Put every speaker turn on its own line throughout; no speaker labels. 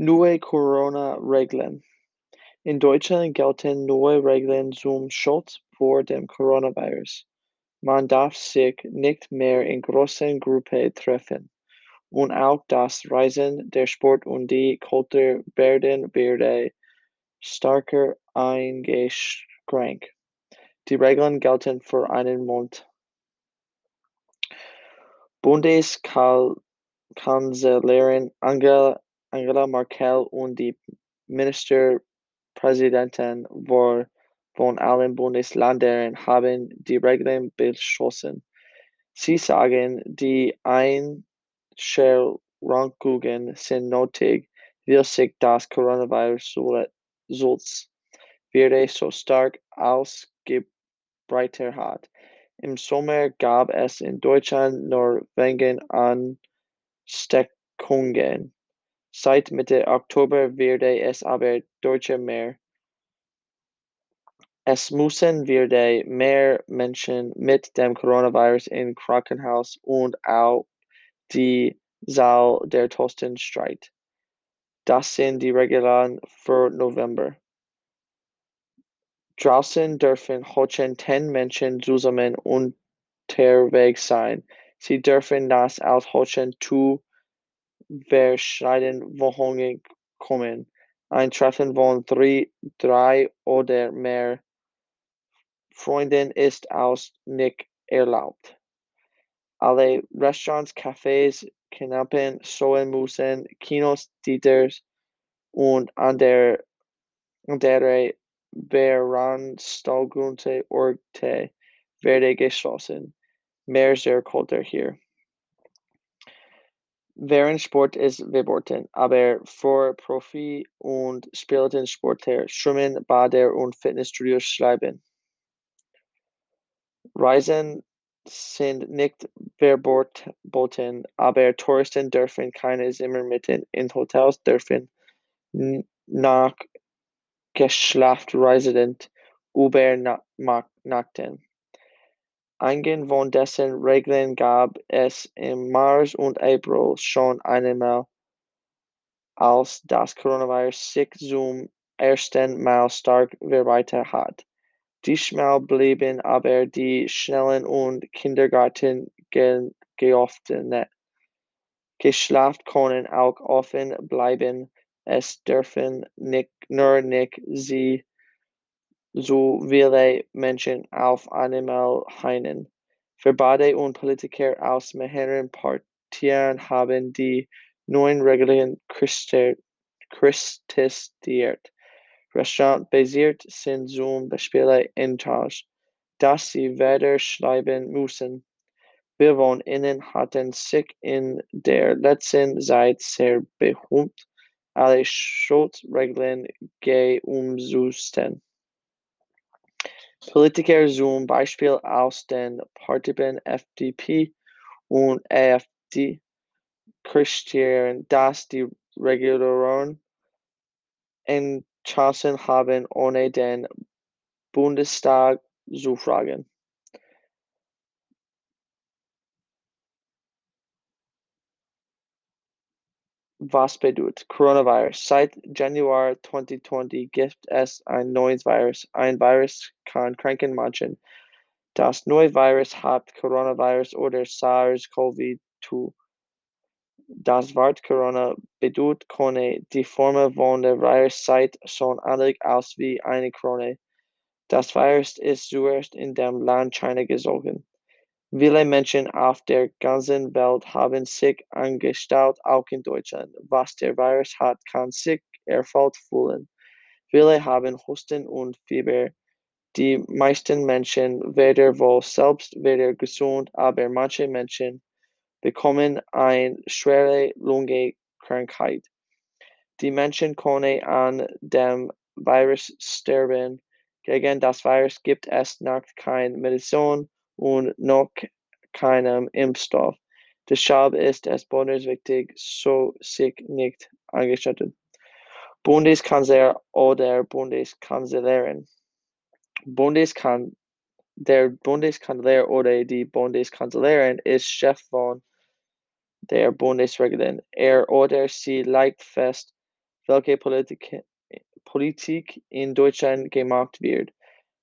Neue Corona-Regeln. In Deutschland gelten neue Regeln zum Schutz vor dem Coronavirus. Man darf sich nicht mehr in großen Gruppen treffen, und auch das Reisen, der Sport und die Kultur werden wieder stärker eingeschränkt. Die Regeln gelten für einen Monat. Bundeskanzlerin Angela Merkel und die Ministerpräsidenten von allen Bundesländern haben die Regeln beschlossen. Sie sagen, die Einschränkungen sind nötig, weil sich das Coronavirus wieder so stark ausgebreitet hat. Im Sommer gab es in Deutschland nur wenige Ansteckungen. Seit Mitte Oktober wird es aber deutlich mehr. Es müssen wieder mehr Menschen mit dem Coronavirus im Krankenhaus und auf die Zahl der Toten steigt. Das sind die Regeln für November. Draußen dürfen höchstens zehn Menschen zusammen unterwegs sein. Sie dürfen nicht aus höchstens zwei verschiedenen Wohnungen kommen. Ein Treffen von drei oder mehr Freunden ist auch nicht erlaubt. Alle Restaurants, Cafés, Kneipen, Schulen, Kinos, Theaters und andere Veranstaltungsorte werden geschlossen. Mehr zur Kultur hier. Vereinssport ist verboten, aber für Profi- und Spitzensportler, Schwimmen, Bäder und Fitnessstudios bleiben. Reisen sind nicht verboten, aber Touristen dürfen keine Zimmer mieten in Hotels dürfen nach Geschäftsreisenden übernachten. Einige von diesen Regeln gab es im März und April schon einmal, als das Coronavirus sich zum ersten Mal stark verbreitet hat. Diesmal blieben aber die Schulen und Kindergärten geöffnet. Geschäfte können auch offen bleiben, es dürfen nur nicht so viele Menschen auf einmal hinein. Verbände und Politiker aus mehreren Parteien haben die neuen Regeln kritisiert. Restaurant-basiert sind zum Beispiel enttäuscht, dass sie weiter schreiben müssen. BewohnerInnen hatten sich in der letzten Zeit sehr bemüht, alle Schutzregeln umzusetzen. Politiker zum Beispiel aus den Parteien FDP und AfD kritisieren, dass die Regierung entschlossen haben, ohne den Bundestag zu fragen. Was bedeutet Coronavirus? Seit Januar 2020 gibt es ein neues Virus. Ein Virus kann Kranken machen. Das neue Virus hat Coronavirus oder SARS-CoV-2. Das Wort Corona bedeutet Krone. Die Form von der Virus sieht schon ähnlich aus wie eine Krone. Das Virus ist zuerst in dem Land China gezogen. Viele Menschen auf der ganzen Welt haben sich angesteckt, auch in Deutschland. Was der Virus hat, kann sich erfüllt fühlen. Viele haben Husten und Fieber. Die meisten Menschen werden wohl selbst wieder gesund, aber manche Menschen bekommen eine schwere Lungenkrankheit. Die Menschen können an dem Virus sterben. Gegen das Virus gibt es noch keine Medizin und noch keinem Impfstoff. Deshalb ist es besonders wichtig, so sich nicht anzustecken. Bundeskanzler oder Bundeskanzlerin. Bundeskan der Bundeskanzler oder die Bundeskanzlerin ist Chef von der Bundesregierung. Er oder sie legt fest, welche Politik, Politik in Deutschland gemacht wird.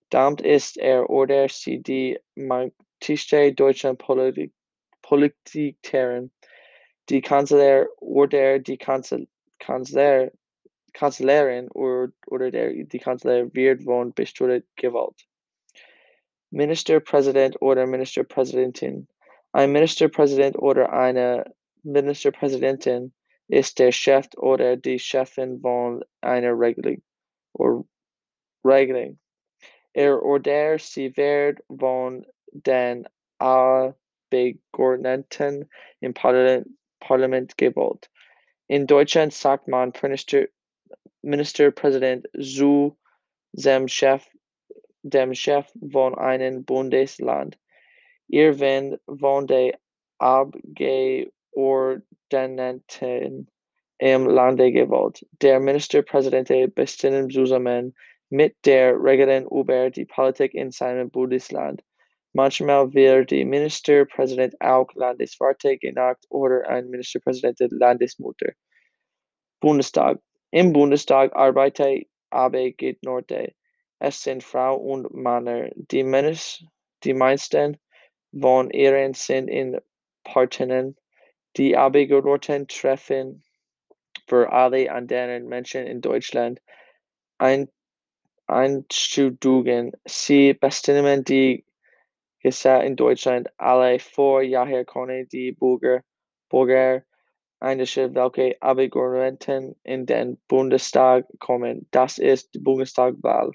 Damit ist er oder sie die mächtigste deutsche Politik, Politikerin. Die Kanzler oder die Kanzler, Kanzler, Kanzlerin oder, oder der, die Kanzler wird von bestimmter Gewalt. Ministerpräsident oder Ministerpräsidentin. Ein Ministerpräsident oder eine Ministerpräsidentin ist der Chef oder die Chefin von einer Regelung. Or Regelung. Er oder sie wird von den Abgeordneten im Parlament, Parlament gewählt. In Deutschland sagt man Minister, Ministerpräsident zu dem Chef, dem Chef von einem Bundesland. Er wird von den Abgeordneten im Lande gewählt. Der Ministerpräsident bestimmt zusammen mit der Regelung über die Politik in seinem Bundesland. Manchmal wird der Ministerpräsident auch Landesvater genannt oder ein Ministerpräsident Landesmutter. Bundestag. Im Bundestag arbeiten Abgeordnete. Es sind Frauen und Männer. Die, die meisten von ihnen sind in Parteien. Die Abgeordneten treffen für alle anderen Menschen in Deutschland ein Einschüchtungen. Sie bestimmen die Gesetze in Deutschland alle vor, daher können die Bürger, Bürger einstellen, welche Abgeordneten in den Bundestag kommen. Das ist die Bundestagswahl.